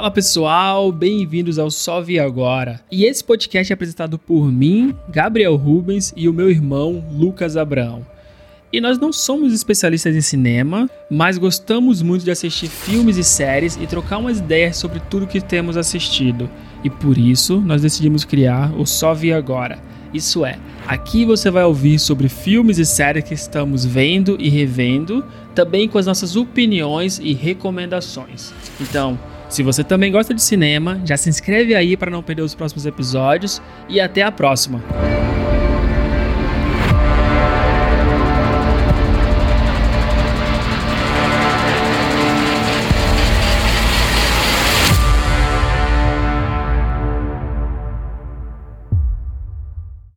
Fala pessoal, bem-vindos ao Só Vi Agora. E esse podcast é apresentado por mim, Gabriel Rubens e o meu irmão Lucas Abraão. E nós não somos especialistas em cinema, mas gostamos muito de assistir filmes e séries e trocar umas ideias sobre tudo que temos assistido. E por isso nós decidimos criar o Só Vi Agora. Isso é, aqui você vai ouvir sobre filmes e séries que estamos vendo e revendo, também com as nossas opiniões e recomendações. Então, se você também gosta de cinema, já se inscreve aí para não perder os próximos episódios e até a próxima.